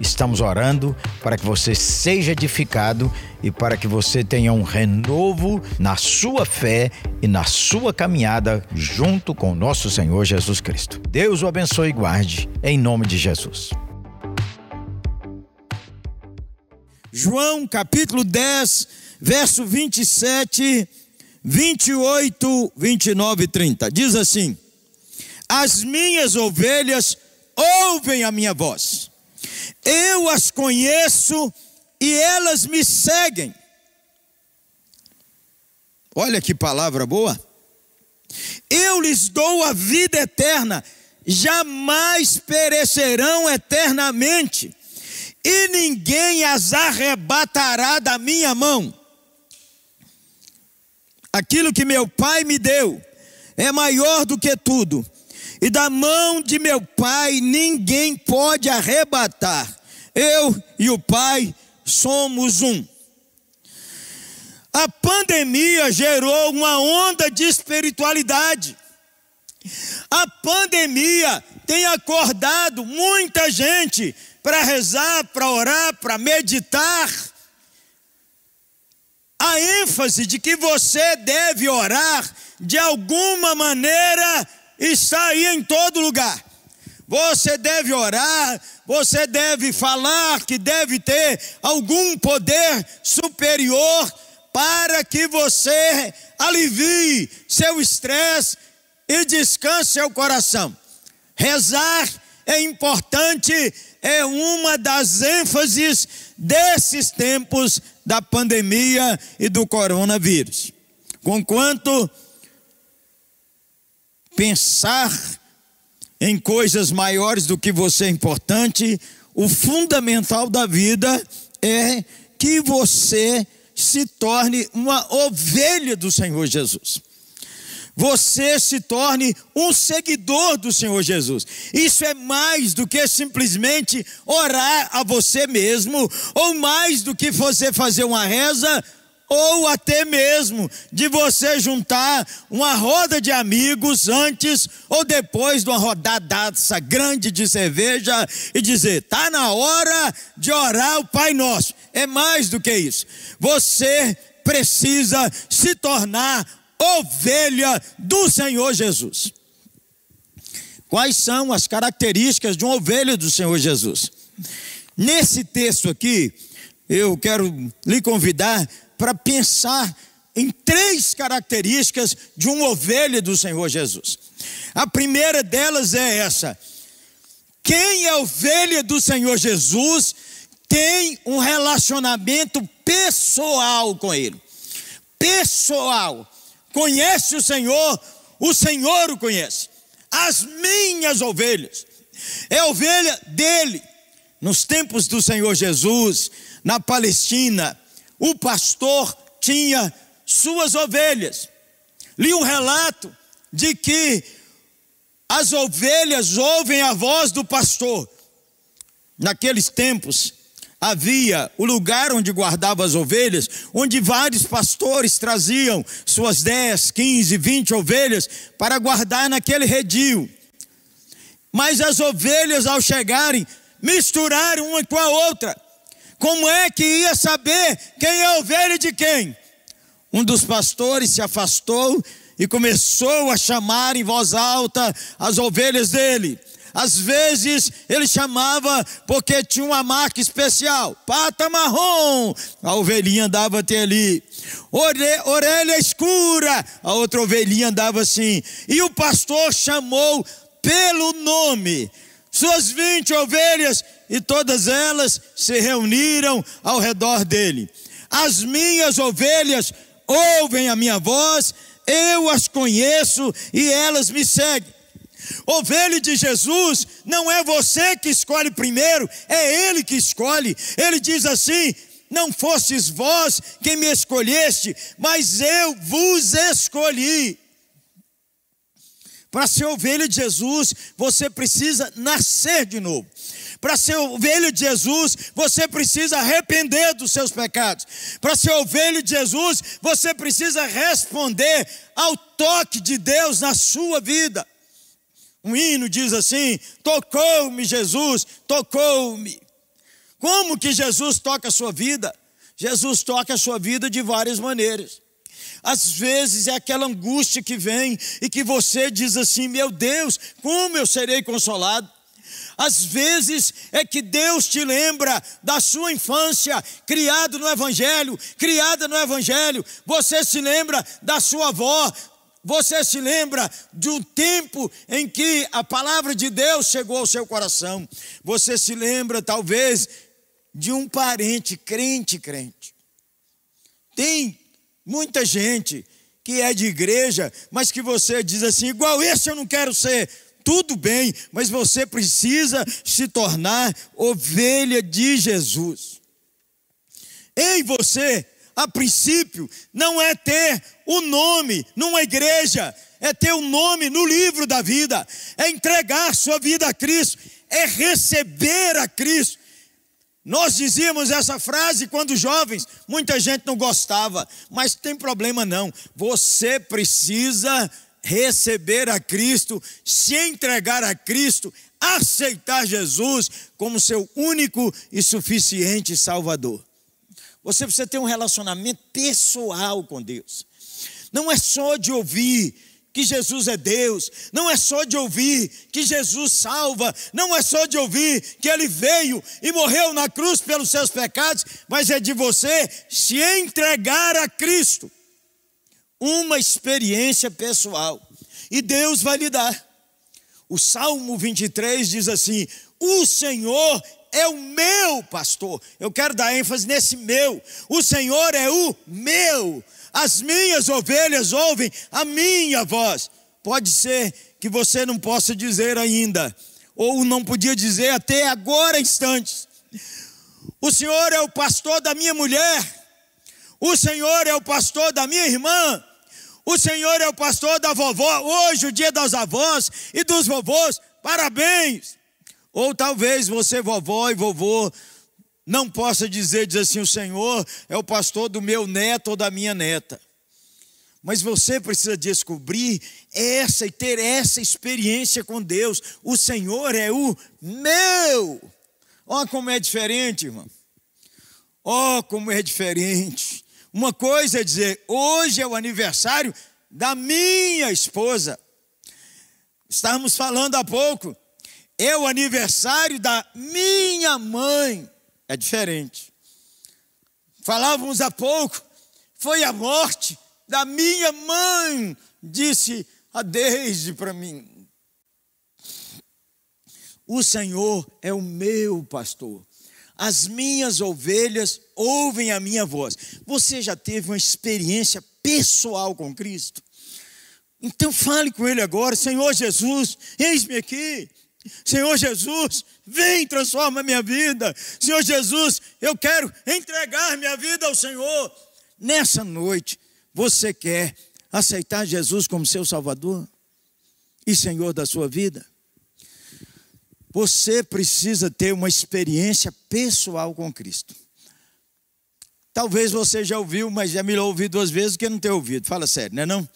Estamos orando para que você seja edificado e para que você tenha um renovo na sua fé e na sua caminhada junto com nosso Senhor Jesus Cristo. Deus o abençoe e guarde, em nome de Jesus. João capítulo 10, verso 27, 28, 29 e 30. Diz assim: As minhas ovelhas ouvem a minha voz, eu as conheço e elas me seguem. Olha que palavra boa. Eu lhes dou a vida eterna, jamais perecerão eternamente e ninguém as arrebatará da minha mão. Aquilo que meu Pai me deu é maior do que tudo, e da mão de meu Pai ninguém pode arrebatar. Eu e o Pai somos um. A pandemia gerou uma onda de espiritualidade. A pandemia tem acordado muita gente para rezar, para orar, para meditar. A ênfase de que você deve orar de alguma maneira está aí em todo lugar. Você deve orar, você deve falar que deve ter algum poder superior para que você alivie seu estresse e descanse seu coração. Rezar é importante é uma das ênfases desses tempos da pandemia e do coronavírus. Conquanto pensar em coisas maiores do que você é importante, o fundamental da vida é que você se torne uma ovelha do Senhor Jesus você se torne um seguidor do Senhor Jesus. Isso é mais do que simplesmente orar a você mesmo, ou mais do que você fazer uma reza, ou até mesmo de você juntar uma roda de amigos antes ou depois de uma rodada grande de cerveja e dizer: tá na hora de orar o Pai Nosso. É mais do que isso. Você precisa se tornar ovelha do Senhor Jesus. Quais são as características de uma ovelha do Senhor Jesus? Nesse texto aqui, eu quero lhe convidar para pensar em três características de uma ovelha do Senhor Jesus. A primeira delas é essa: quem é ovelha do Senhor Jesus tem um relacionamento pessoal com Ele. Pessoal conhece o Senhor, o Senhor o conhece. As minhas ovelhas, é ovelha dele. Nos tempos do Senhor Jesus, na Palestina, o pastor tinha suas ovelhas. Li um relato de que as ovelhas ouvem a voz do pastor. Naqueles tempos, havia o lugar onde guardava as ovelhas, onde vários pastores traziam suas 10, 15, 20 ovelhas para guardar naquele redil. Mas as ovelhas, ao chegarem, misturaram uma com a outra. Como é que ia saber quem é ovelha de quem? Um dos pastores se afastou e começou a chamar em voz alta as ovelhas dele. Às vezes ele chamava porque tinha uma marca especial, pata marrom, a ovelhinha andava até ali. Ore, orelha escura, a outra ovelhinha andava assim. E o pastor chamou pelo nome suas 20 ovelhas e todas elas se reuniram ao redor dele. As minhas ovelhas ouvem a minha voz, eu as conheço e elas me seguem. Ovelha de Jesus não é você que escolhe primeiro, é Ele que escolhe. Ele diz assim: Não fostes vós quem me escolheste, mas eu vos escolhi. Para ser ovelha de Jesus, você precisa nascer de novo. Para ser ovelha de Jesus, você precisa arrepender dos seus pecados. Para ser ovelha de Jesus, você precisa responder ao toque de Deus na sua vida. Um hino diz assim: Tocou-me Jesus, tocou-me. Como que Jesus toca a sua vida? Jesus toca a sua vida de várias maneiras. Às vezes é aquela angústia que vem e que você diz assim: Meu Deus, como eu serei consolado? Às vezes é que Deus te lembra da sua infância, criado no Evangelho, criada no Evangelho. Você se lembra da sua avó, você se lembra de um tempo em que a palavra de Deus chegou ao seu coração. Você se lembra, talvez, de um parente crente, crente. Tem muita gente que é de igreja, mas que você diz assim, igual esse eu não quero ser. Tudo bem, mas você precisa se tornar ovelha de Jesus. Em você, a princípio, não é ter o nome numa igreja, é ter o nome no livro da vida, é entregar sua vida a Cristo, é receber a Cristo. Nós dizíamos essa frase quando jovens, muita gente não gostava, mas tem problema não. Você precisa receber a Cristo, se entregar a Cristo, aceitar Jesus como seu único e suficiente Salvador. Você precisa ter um relacionamento pessoal com Deus. Não é só de ouvir que Jesus é Deus, não é só de ouvir que Jesus salva, não é só de ouvir que Ele veio e morreu na cruz pelos seus pecados, mas é de você se entregar a Cristo. Uma experiência pessoal. E Deus vai lhe dar. O Salmo 23 diz assim: O Senhor é o meu pastor. Eu quero dar ênfase nesse meu. O Senhor é o meu as minhas ovelhas ouvem a minha voz. Pode ser que você não possa dizer ainda, ou não podia dizer até agora instantes. O Senhor é o pastor da minha mulher, o Senhor é o pastor da minha irmã, o Senhor é o pastor da vovó. Hoje, o dia das avós e dos vovôs, parabéns. Ou talvez você, vovó e vovô, não possa dizer, dizer assim: o Senhor é o pastor do meu neto ou da minha neta. Mas você precisa descobrir essa e ter essa experiência com Deus. O Senhor é o meu. Olha como é diferente, irmão. Olha como é diferente. Uma coisa é dizer, hoje é o aniversário da minha esposa. Estávamos falando há pouco. É o aniversário da minha mãe é diferente. Falávamos há pouco, foi a morte da minha mãe, disse a para mim. O Senhor é o meu pastor. As minhas ovelhas ouvem a minha voz. Você já teve uma experiência pessoal com Cristo? Então fale com Ele agora, Senhor Jesus, eis-me aqui. Senhor Jesus, vem transforma minha vida. Senhor Jesus, eu quero entregar minha vida ao Senhor. Nessa noite, você quer aceitar Jesus como seu Salvador e Senhor da sua vida? Você precisa ter uma experiência pessoal com Cristo. Talvez você já ouviu, mas já me ouviu duas vezes que não tem ouvido. Fala sério, não é não?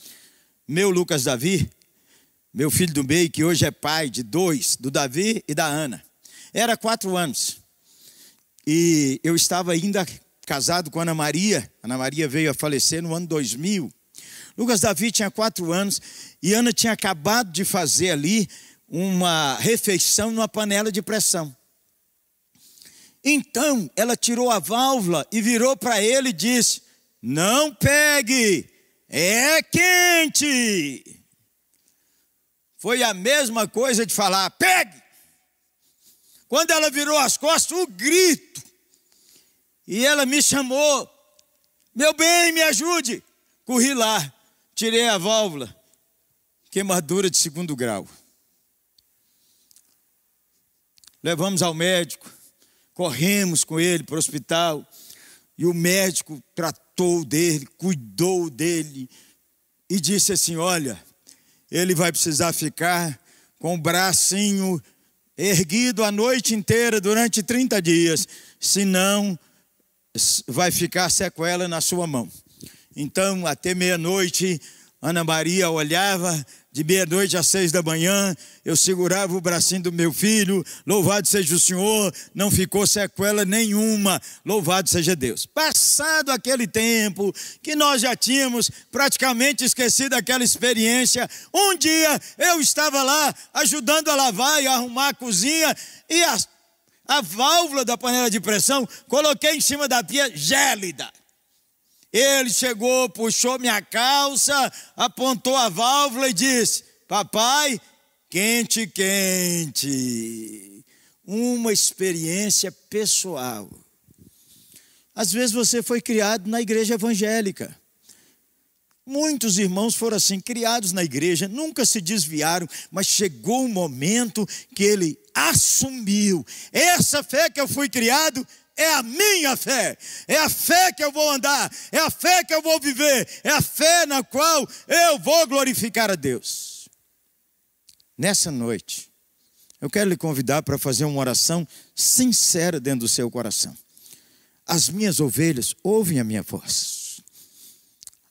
Meu Lucas Davi, meu filho do meio, que hoje é pai de dois, do Davi e da Ana. Era quatro anos. E eu estava ainda casado com Ana Maria. Ana Maria veio a falecer no ano 2000. Lucas Davi tinha quatro anos e Ana tinha acabado de fazer ali uma refeição numa panela de pressão. Então ela tirou a válvula e virou para ele e disse: Não pegue, é quente. Foi a mesma coisa de falar: pegue. Quando ela virou as costas, o grito. E ela me chamou: meu bem, me ajude. Corri lá, tirei a válvula, queimadura de segundo grau. Levamos ao médico, corremos com ele para o hospital, e o médico tratou dele, cuidou dele, e disse assim: Olha, ele vai precisar ficar com o bracinho erguido a noite inteira durante 30 dias, senão vai ficar sequela na sua mão. Então, até meia-noite, Ana Maria olhava de meia-noite às seis da manhã, eu segurava o bracinho do meu filho, louvado seja o Senhor, não ficou sequela nenhuma, louvado seja Deus. Passado aquele tempo, que nós já tínhamos praticamente esquecido aquela experiência, um dia eu estava lá ajudando a lavar e arrumar a cozinha, e a, a válvula da panela de pressão coloquei em cima da pia gélida. Ele chegou, puxou minha calça, apontou a válvula e disse: Papai, quente, quente. Uma experiência pessoal. Às vezes você foi criado na igreja evangélica. Muitos irmãos foram assim, criados na igreja, nunca se desviaram, mas chegou um momento que ele assumiu: essa fé que eu fui criado é a minha fé, é a fé que eu vou andar, é a fé que eu vou viver, é a fé na qual eu vou glorificar a Deus. Nessa noite, eu quero lhe convidar para fazer uma oração sincera dentro do seu coração. As minhas ovelhas ouvem a minha voz.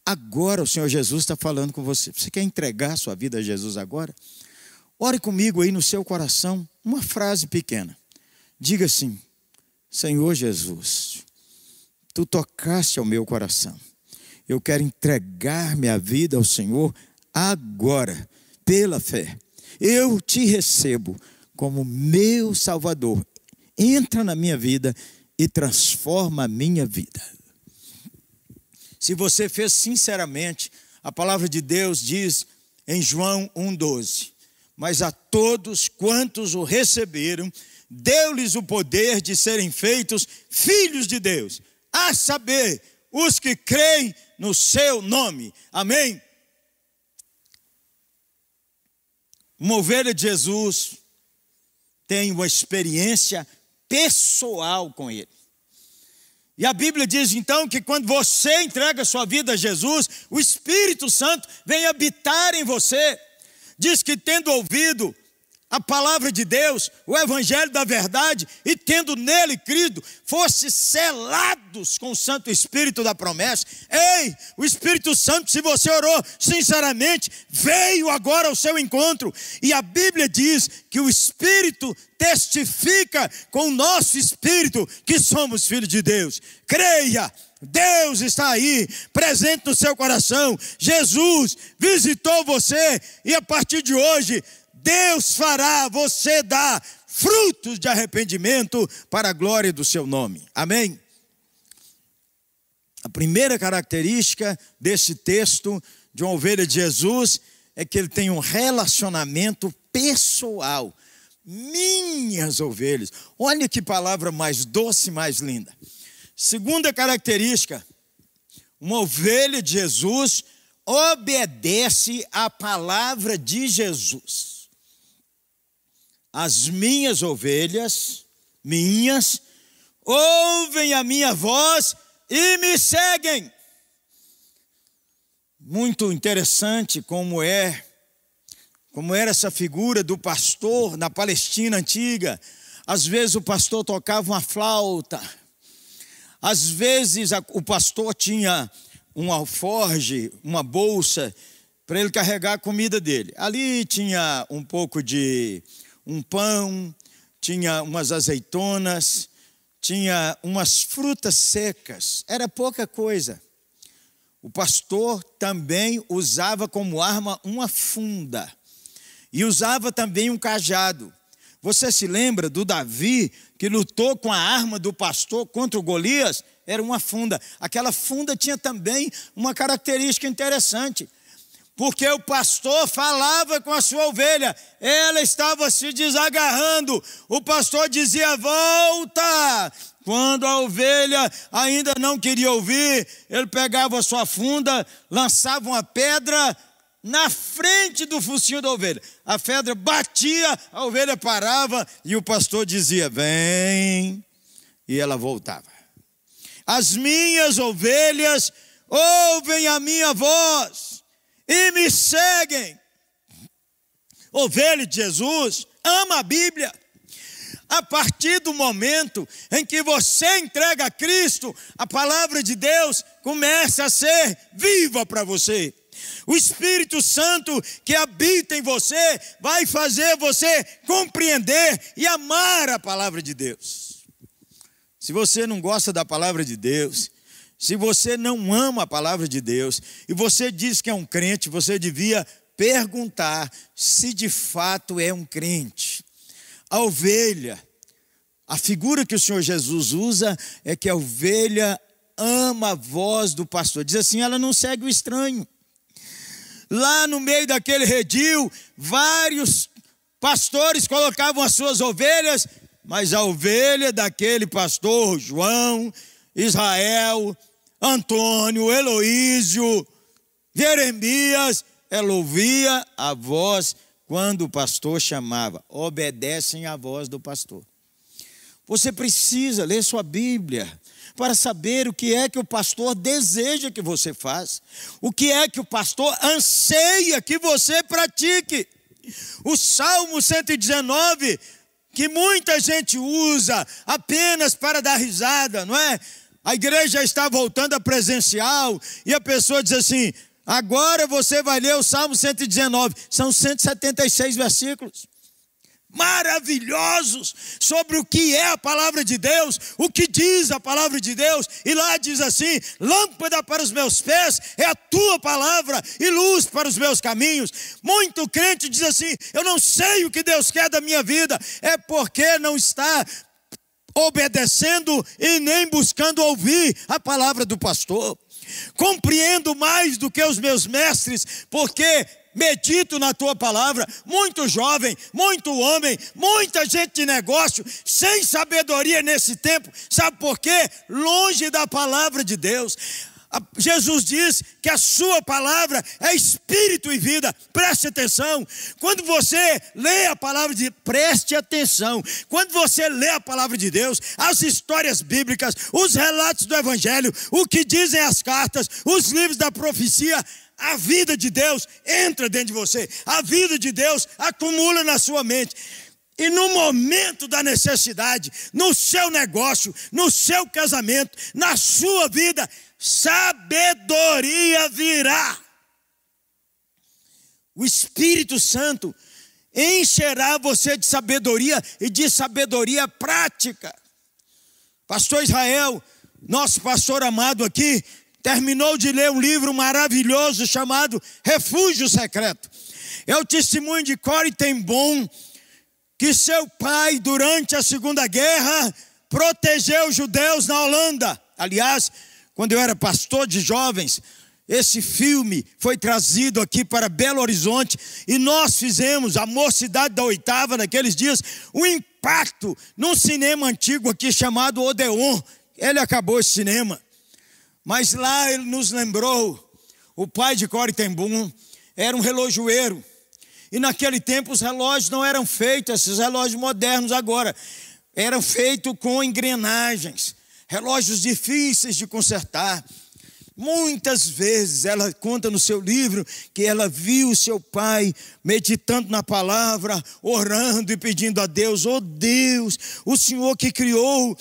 Agora o Senhor Jesus está falando com você. Você quer entregar sua vida a Jesus agora? Ore comigo aí no seu coração uma frase pequena. Diga assim: Senhor Jesus, tu tocaste ao meu coração. Eu quero entregar minha vida ao Senhor agora, pela fé. Eu te recebo como meu Salvador. Entra na minha vida e transforma a minha vida. Se você fez sinceramente, a palavra de Deus diz em João 1,12: Mas a todos quantos o receberam, deu-lhes o poder de serem feitos filhos de Deus, a saber, os que creem no seu nome. Amém? Uma ovelha de Jesus tem uma experiência pessoal com Ele. E a Bíblia diz então que quando você entrega sua vida a Jesus, o Espírito Santo vem habitar em você. Diz que tendo ouvido a palavra de Deus, o evangelho da verdade, e tendo nele crido, fosse selados com o Santo Espírito da promessa. Ei, o Espírito Santo, se você orou sinceramente, veio agora ao seu encontro. E a Bíblia diz que o Espírito testifica com o nosso espírito que somos filhos de Deus. Creia, Deus está aí, presente no seu coração. Jesus visitou você e a partir de hoje Deus fará você dar frutos de arrependimento para a glória do seu nome. Amém? A primeira característica desse texto de uma ovelha de Jesus é que ele tem um relacionamento pessoal. Minhas ovelhas. Olha que palavra mais doce, mais linda. Segunda característica, uma ovelha de Jesus obedece à palavra de Jesus. As minhas ovelhas, minhas, ouvem a minha voz e me seguem. Muito interessante como é, como era essa figura do pastor na Palestina antiga. Às vezes o pastor tocava uma flauta, às vezes o pastor tinha um alforge, uma bolsa, para ele carregar a comida dele. Ali tinha um pouco de um pão, tinha umas azeitonas, tinha umas frutas secas, era pouca coisa. O pastor também usava como arma uma funda e usava também um cajado. Você se lembra do Davi que lutou com a arma do pastor contra o Golias? Era uma funda. Aquela funda tinha também uma característica interessante porque o pastor falava com a sua ovelha, ela estava se desagarrando, o pastor dizia: volta. Quando a ovelha ainda não queria ouvir, ele pegava a sua funda, lançava uma pedra na frente do focinho da ovelha. A pedra batia, a ovelha parava e o pastor dizia: Vem. E ela voltava. As minhas ovelhas ouvem a minha voz e me seguem. ovelha de Jesus, ama a Bíblia. A partir do momento em que você entrega a Cristo, a palavra de Deus começa a ser viva para você. O Espírito Santo que habita em você vai fazer você compreender e amar a palavra de Deus. Se você não gosta da palavra de Deus, se você não ama a palavra de Deus e você diz que é um crente, você devia perguntar se de fato é um crente. A ovelha, a figura que o Senhor Jesus usa é que a ovelha ama a voz do pastor. Diz assim: ela não segue o estranho. Lá no meio daquele redil, vários pastores colocavam as suas ovelhas, mas a ovelha daquele pastor, João, Israel, Antônio, Heloísio, Jeremias, ela ouvia a voz quando o pastor chamava. Obedecem à voz do pastor. Você precisa ler sua Bíblia para saber o que é que o pastor deseja que você faça, o que é que o pastor anseia que você pratique. O Salmo 119, que muita gente usa apenas para dar risada, não é? A igreja está voltando a presencial e a pessoa diz assim: agora você vai ler o Salmo 119, são 176 versículos maravilhosos sobre o que é a palavra de Deus, o que diz a palavra de Deus, e lá diz assim: lâmpada para os meus pés é a tua palavra e luz para os meus caminhos. Muito crente diz assim: eu não sei o que Deus quer da minha vida, é porque não está obedecendo e nem buscando ouvir a palavra do pastor. Compreendo mais do que os meus mestres, porque medito na tua palavra. Muito jovem, muito homem, muita gente de negócio, sem sabedoria nesse tempo. Sabe por quê? Longe da palavra de Deus. Jesus diz que a sua palavra é espírito e vida. Preste atenção. Quando você lê a palavra de preste atenção. Quando você lê a palavra de Deus, as histórias bíblicas, os relatos do evangelho, o que dizem as cartas, os livros da profecia, a vida de Deus entra dentro de você, a vida de Deus acumula na sua mente. E no momento da necessidade, no seu negócio, no seu casamento, na sua vida, sabedoria virá. O Espírito Santo encherá você de sabedoria e de sabedoria prática. Pastor Israel, nosso pastor amado aqui, terminou de ler um livro maravilhoso chamado Refúgio Secreto. É o testemunho de Corey ten Boom, que seu pai, durante a Segunda Guerra, protegeu os judeus na Holanda. Aliás, quando eu era pastor de jovens, esse filme foi trazido aqui para Belo Horizonte e nós fizemos, a mocidade da oitava, naqueles dias, um impacto num cinema antigo aqui chamado Odeon. Ele acabou esse cinema. Mas lá ele nos lembrou, o pai de Corey ten Boom era um relojoeiro. E naquele tempo os relógios não eram feitos, esses relógios modernos agora, eram feitos com engrenagens, relógios difíceis de consertar. Muitas vezes ela conta no seu livro que ela viu seu pai meditando na palavra, orando e pedindo a Deus: Oh Deus, o Senhor que criou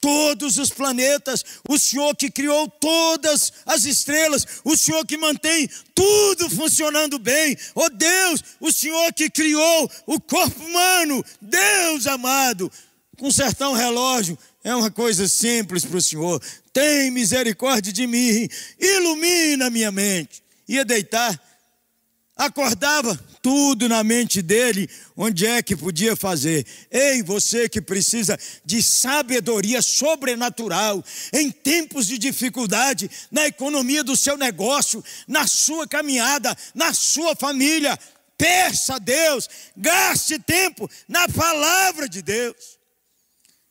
todos os planetas, o Senhor que criou todas as estrelas, o Senhor que mantém tudo funcionando bem. Oh Deus, o Senhor que criou o corpo humano, Deus amado. Consertar um relógio é uma coisa simples para o Senhor. Tem misericórdia de mim, ilumina minha mente. Ia deitar, acordava, tudo na mente dele, onde é que podia fazer. Ei, você que precisa de sabedoria sobrenatural em tempos de dificuldade, na economia do seu negócio, na sua caminhada, na sua família, peça a Deus, gaste tempo na palavra de Deus.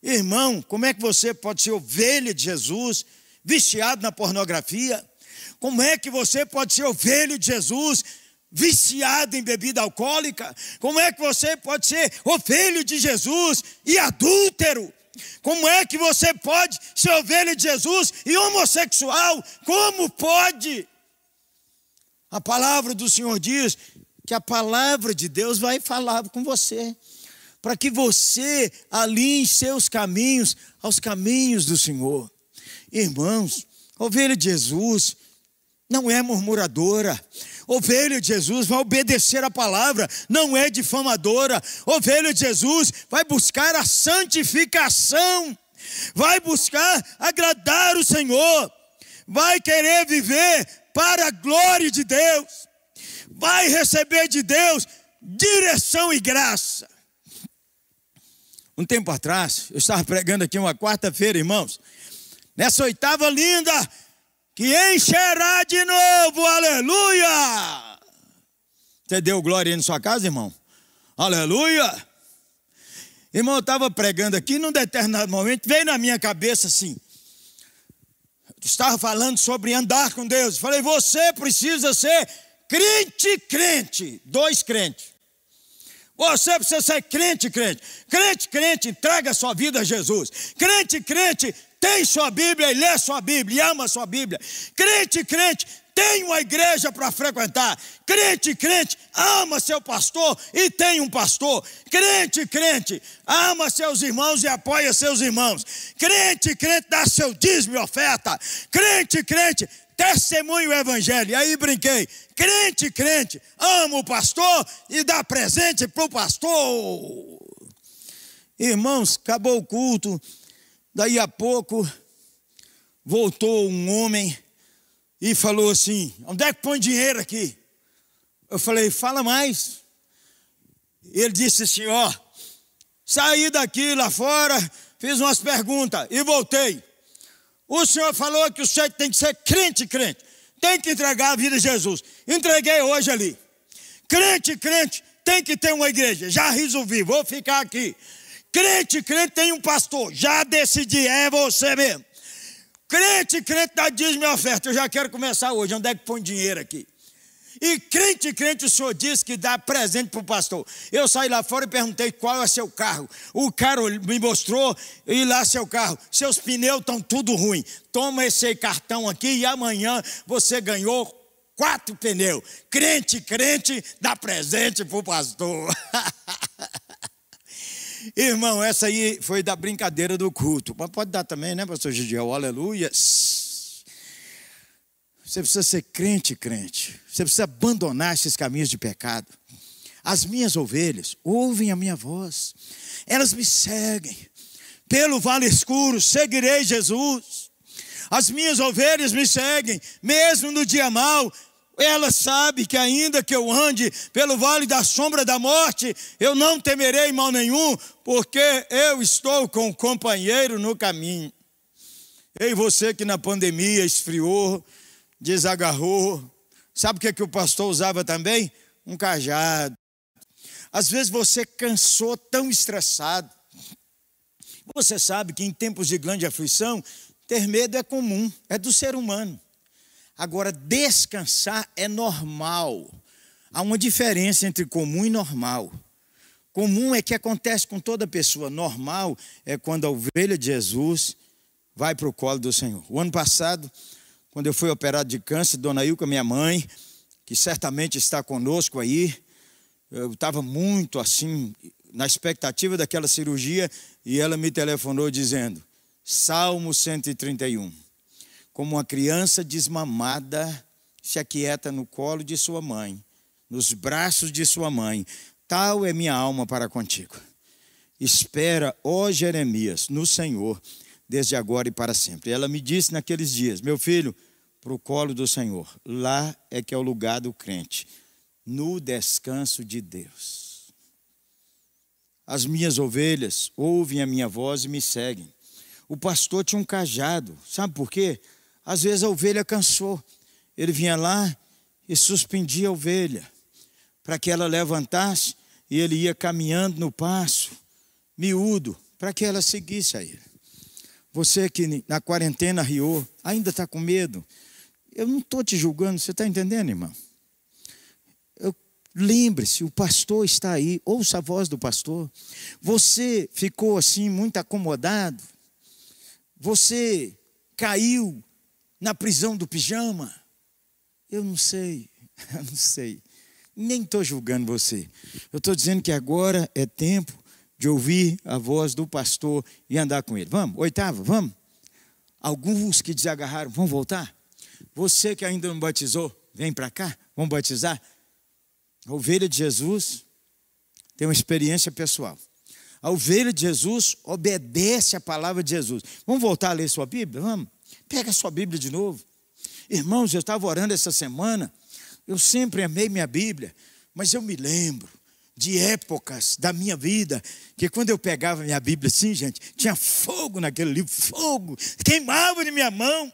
Irmão, como é que você pode ser ovelha de Jesus, viciado na pornografia? Como é que você pode ser ovelha de Jesus, viciado em bebida alcoólica? Como é que você pode ser ovelha de Jesus e adúltero? Como é que você pode ser ovelha de Jesus e homossexual? Como pode? A palavra do Senhor diz que a palavra de Deus vai falar com você, para que você alinhe seus caminhos aos caminhos do Senhor. Irmãos, ovelha de Jesus não é murmuradora. Ovelha de Jesus vai obedecer a palavra, não é difamadora. Ovelha de Jesus vai buscar a santificação, vai buscar agradar o Senhor, vai querer viver para a glória de Deus, vai receber de Deus direção e graça. Um tempo atrás, eu estava pregando aqui uma quarta-feira, irmãos, nessa oitava linda, que encherá de novo, aleluia. Você deu glória aí na sua casa, irmão? Aleluia. Irmão, eu estava pregando aqui, num determinado momento, veio na minha cabeça assim, estava falando sobre andar com Deus. Falei, você precisa ser crente, crente, dois crentes. Você precisa ser crente, crente. Crente, crente, entrega sua vida a Jesus. Crente, crente, tem sua Bíblia e lê sua Bíblia e ama sua Bíblia. Crente, crente, tem uma igreja para frequentar. Crente, crente, ama seu pastor e tem um pastor. Crente, crente, ama seus irmãos e apoia seus irmãos. Crente, crente, dá seu dízimo e oferta. Crente, crente, testemunho o evangelho. E aí brinquei. Crente, crente, ama o pastor e dá presente para o pastor. Irmãos, acabou o culto. Daí a pouco voltou um homem e falou assim: onde é que põe dinheiro aqui? Eu falei: fala mais. Ele disse assim: ó, saí daqui lá fora, fiz umas perguntas e voltei. O senhor falou que o senhor tem que ser crente, crente, tem que entregar a vida a Jesus. Entreguei hoje ali. Crente, crente, tem que ter uma igreja. Já resolvi, vou ficar aqui. Crente, crente tem um pastor. Já decidi, é você mesmo. Crente, crente dá dízimo e oferta. Eu já quero começar hoje. Onde é que põe dinheiro aqui? E crente, crente, o senhor disse que dá presente para o pastor. Eu saí lá fora e perguntei qual é seu carro. O cara me mostrou e lá seu carro. Seus pneus estão tudo ruim. Toma esse cartão aqui e amanhã você ganhou quatro pneus. Crente, crente, dá presente para o pastor. Irmão, essa aí foi da brincadeira do culto. Mas pode dar também, né, pastor Gidiel? Aleluia. Você precisa ser crente, crente. Você precisa abandonar esses caminhos de pecado. As minhas ovelhas ouvem a minha voz. Elas me seguem. Pelo vale escuro seguirei Jesus. As minhas ovelhas me seguem, mesmo no dia mau, ela sabe que ainda que eu ande pelo vale da sombra da morte, eu não temerei mal nenhum, porque eu estou com o companheiro no caminho. Ei, você que na pandemia esfriou, desagarrou, sabe o que, é que o pastor usava também? Um cajado. Às vezes você cansou tão estressado. Você sabe que em tempos de grande aflição, ter medo é comum, é do ser humano. Agora, descansar é normal. Há uma diferença entre comum e normal. Comum é que acontece com toda pessoa. Normal é quando a ovelha de Jesus vai para o colo do Senhor. O ano passado, quando eu fui operado de câncer, Dona Ilka, minha mãe, que certamente está conosco aí, eu estava muito assim, na expectativa daquela cirurgia, e ela me telefonou dizendo: Salmo 131 como uma criança desmamada se aquieta no colo de sua mãe, nos braços de sua mãe. Tal é minha alma para contigo. Espera, ó Jeremias, no Senhor, desde agora e para sempre. Ela me disse naqueles dias: Meu filho, para o colo do Senhor, lá é que é o lugar do crente, no descanso de Deus. As minhas ovelhas ouvem a minha voz e me seguem. O pastor tinha um cajado, sabe por quê? Às vezes a ovelha cansou. Ele vinha lá e suspendia a ovelha para que ela levantasse e ele ia caminhando no passo, miúdo, para que ela seguisse a ele. Você que na quarentena riou, ainda está com medo. Eu não estou te julgando, você está entendendo, irmão? Lembre-se, o pastor está aí, ouça a voz do pastor. Você ficou assim muito acomodado, você caiu na prisão do pijama? Eu não sei, eu não sei. Nem estou julgando você. Eu estou dizendo que agora é tempo de ouvir a voz do pastor e andar com ele. Vamos, oitava, vamos. Alguns que desagarraram, vão voltar? Você que ainda não batizou, vem para cá, vamos batizar. A ovelha de Jesus tem uma experiência pessoal. A ovelha de Jesus obedece a palavra de Jesus. Vamos voltar a ler sua Bíblia? Vamos. Pega a sua Bíblia de novo. Irmãos, eu estava orando essa semana. Eu sempre amei minha Bíblia, mas eu me lembro de épocas da minha vida que quando eu pegava minha Bíblia assim, gente, tinha fogo naquele livro, fogo, queimava de minha mão.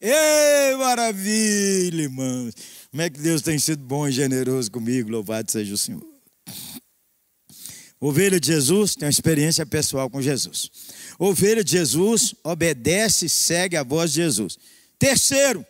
Ei, maravilha, irmãos. Como é que Deus tem sido bom e generoso comigo, louvado seja o Senhor. Ovelha de Jesus tem uma experiência pessoal com Jesus. Ovelha de Jesus obedece e segue a voz de Jesus. Terceiro,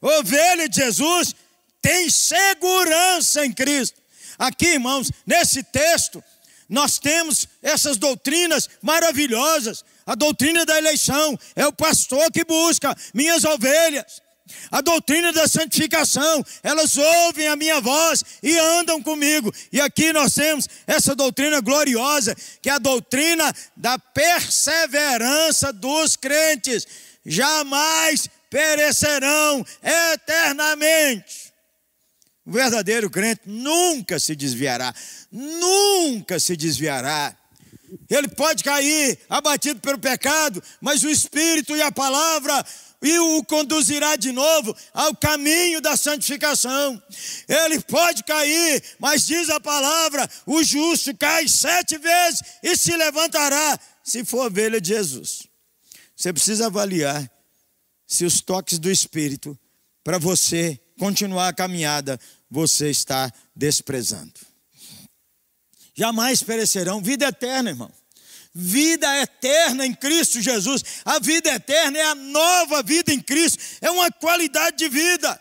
ovelha de Jesus tem segurança em Cristo. Aqui, irmãos, nesse texto, nós temos essas doutrinas maravilhosas. A doutrina da eleição é o pastor que busca minhas ovelhas. A doutrina da santificação, elas ouvem a minha voz e andam comigo. E aqui nós temos essa doutrina gloriosa, que é a doutrina da perseverança dos crentes. Jamais perecerão eternamente. O verdadeiro crente nunca se desviará, nunca se desviará. Ele pode cair abatido pelo pecado, mas o Espírito e a palavra e o conduzirá de novo ao caminho da santificação. Ele pode cair, mas diz a palavra: o justo cai sete vezes e se levantará, se for ovelha de Jesus. Você precisa avaliar se os toques do Espírito, para você continuar a caminhada, você está desprezando. Jamais perecerão, vida eterna, irmão. Vida eterna em Cristo Jesus. A vida eterna é a nova vida em Cristo, é uma qualidade de vida.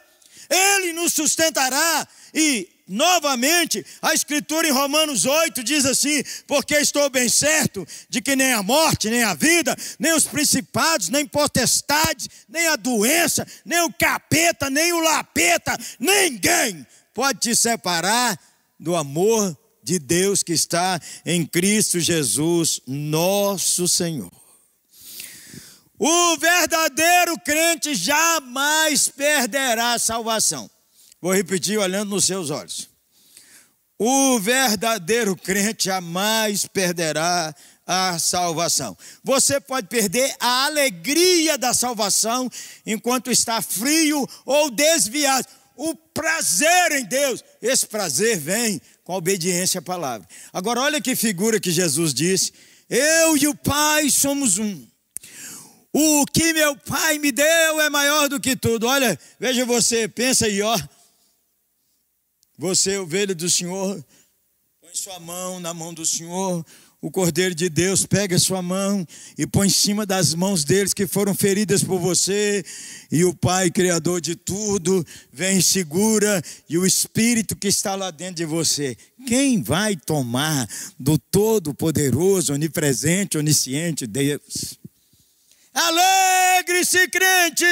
Ele nos sustentará e Novamente, a Escritura em Romanos 8 diz assim: Porque estou bem certo de que nem a morte, nem a vida, nem os principados, nem potestades, nem a doença, nem o capeta, nem o lapeta, ninguém pode te separar do amor de Deus que está em Cristo Jesus, nosso Senhor. O verdadeiro crente jamais perderá a salvação. Vou repetir olhando nos seus olhos. O verdadeiro crente jamais perderá a salvação. Você pode perder a alegria da salvação enquanto está frio ou desviado. O prazer em Deus, esse prazer vem com a obediência à palavra. Agora, olha que figura que Jesus disse: Eu e o Pai somos um. O que meu Pai me deu é maior do que tudo. Olha, veja você, pensa aí, ó. Você, ovelha do Senhor, põe sua mão na mão do Senhor. O Cordeiro de Deus pega sua mão e põe em cima das mãos deles que foram feridas por você. E o Pai, Criador de tudo, vem e segura. E o Espírito que está lá dentro de você. Quem vai tomar do Todo-Poderoso, Onipresente, Onisciente Deus? Alegre-se, crente!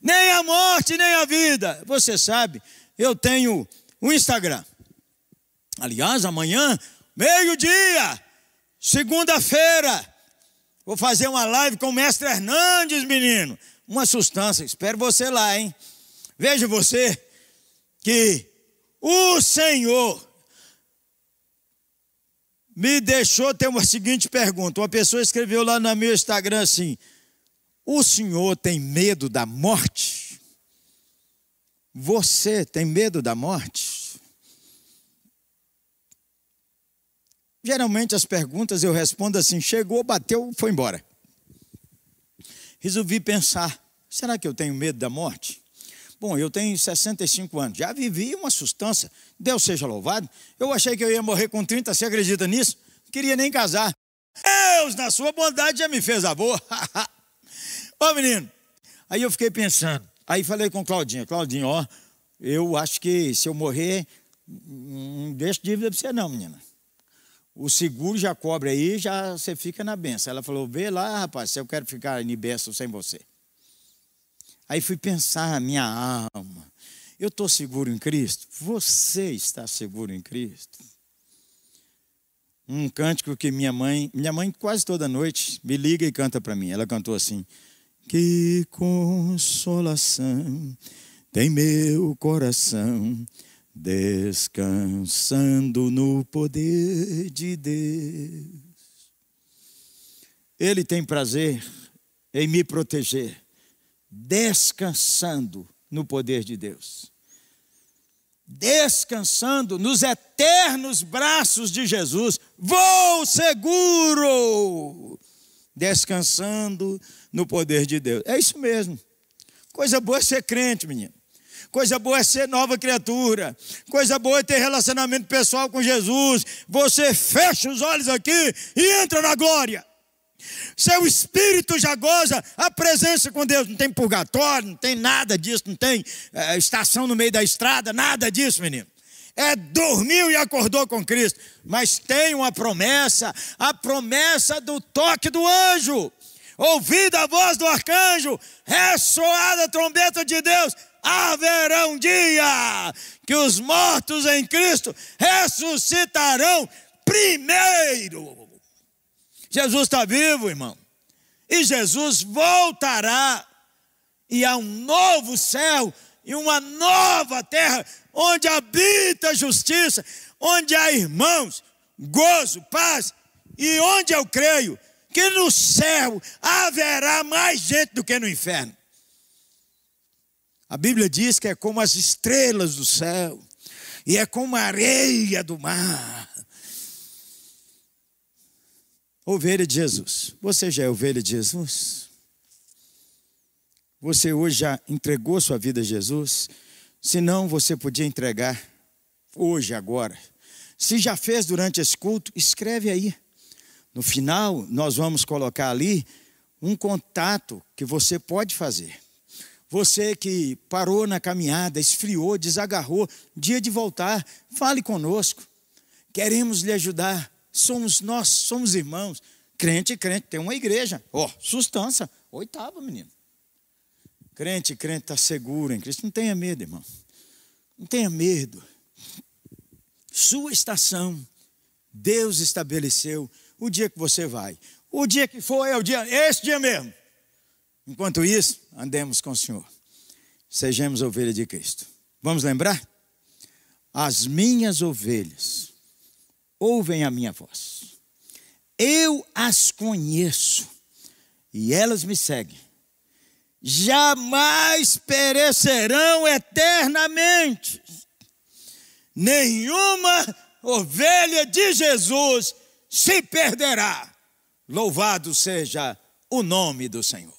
Nem a morte, nem a vida. Você sabe eu tenho o um Instagram. Aliás, amanhã, meio-dia, segunda-feira, vou fazer uma live com o mestre Hernandes, menino. Uma sustância, espero você lá, hein? Veja você que o Senhor me deixou ter uma seguinte pergunta. Uma pessoa escreveu lá no meu Instagram assim: O senhor tem medo da morte? Você tem medo da morte? Geralmente as perguntas eu respondo assim: chegou, bateu, foi embora. Resolvi pensar: será que eu tenho medo da morte? Bom, eu tenho 65 anos, já vivi uma sustância, Deus seja louvado. Eu achei que eu ia morrer com 30, você acredita nisso? Não queria nem casar. Deus, na sua bondade, já me fez avô. Ô menino, aí eu fiquei pensando, Aí falei com Claudinha, Claudinha, ó, eu acho que se eu morrer, não deixo dívida para você não, menina. O seguro já cobre aí, já você fica na benção. Ela falou, vê lá, rapaz, se eu quero ficar em benção sem você. Aí fui pensar, minha alma, Eu estou seguro em Cristo? Você está seguro em Cristo? Um cântico que minha mãe, minha mãe quase toda noite me liga e canta para mim. Ela cantou assim: Que consolação tem meu coração descansando no poder de Deus. Ele tem prazer em me proteger, descansando no poder de Deus. Descansando nos eternos braços de Jesus, vou seguro, descansando no poder de Deus. É isso mesmo. Coisa boa é ser crente, menino. Coisa boa é ser nova criatura. Coisa boa é ter relacionamento pessoal com Jesus. Você fecha os olhos aqui e entra na glória. Seu espírito já goza a presença com Deus. Não tem purgatório, não tem nada disso, não tem é, estação no meio da estrada, nada disso, menino. É dormiu e acordou com Cristo. Mas tem uma promessa, a promessa do toque do anjo. Ouvida a voz do arcanjo, ressoada a trombeta de Deus, haverá um dia que os mortos em Cristo ressuscitarão primeiro. Jesus está vivo, irmão. E Jesus voltará. E há um novo céu e uma nova terra, onde habita a justiça, onde há irmãos, gozo, paz, e onde eu creio que no céu haverá mais gente do que no inferno. A Bíblia diz que é como as estrelas do céu, e é como a areia do mar. Ovelha de Jesus. Você já é ovelha de Jesus? Você hoje já entregou sua vida a Jesus? Se não, você podia entregar hoje, agora. Se já fez durante esse culto, escreve aí. No final, nós vamos colocar ali um contato que você pode fazer. Você que parou na caminhada, esfriou, desagarrou, dia de voltar, fale conosco. Queremos lhe ajudar somos nós, somos irmãos. Crente, crente, tem uma igreja. Ó, oh, sustância. Oitava, menino. Crente, crente está seguro em Cristo. Não tenha medo, irmão. Não tenha medo. Sua estação, Deus estabeleceu o dia que você vai. O dia que for é o dia, esse dia mesmo. Enquanto isso, andemos com o Senhor. Sejamos ovelha de Cristo. Vamos lembrar? As minhas ovelhas ouvem a minha voz. Eu as conheço e elas me seguem. Jamais perecerão eternamente. Nenhuma ovelha de Jesus se perderá. Louvado seja o nome do Senhor.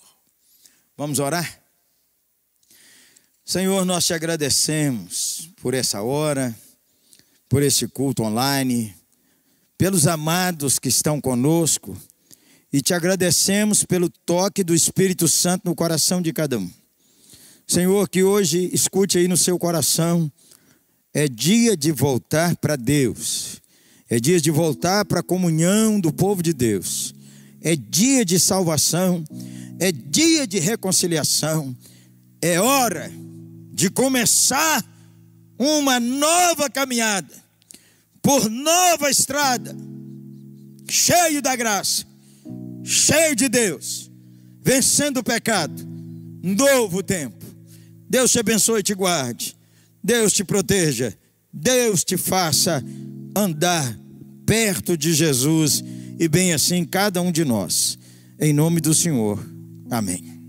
Vamos orar? Senhor, nós te agradecemos por essa hora, por esse culto online, pelos amados que estão conosco e te agradecemos pelo toque do Espírito Santo no coração de cada um. Senhor, que hoje escute aí no seu coração, é dia de voltar para Deus, é dia de voltar para a comunhão do povo de Deus, é dia de salvação, é dia de reconciliação, é hora de começar uma nova caminhada por nova estrada, cheio da graça, cheio de Deus, vencendo o pecado, novo tempo. Deus te abençoe e te guarde, Deus te proteja, Deus te faça andar perto de Jesus e bem assim cada um de nós. Em nome do Senhor. Amém.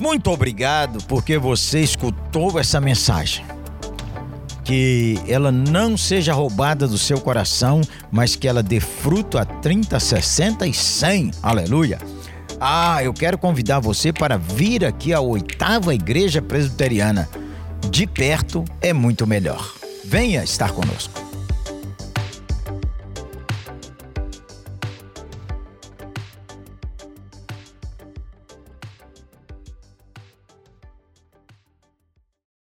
Muito obrigado porque você escutou essa mensagem que ela não seja roubada do seu coração, mas que ela dê fruto a 30, 60 e 100. Aleluia. Ah, eu quero convidar você para vir aqui à oitava igreja presbiteriana. De perto é muito melhor. Venha estar conosco.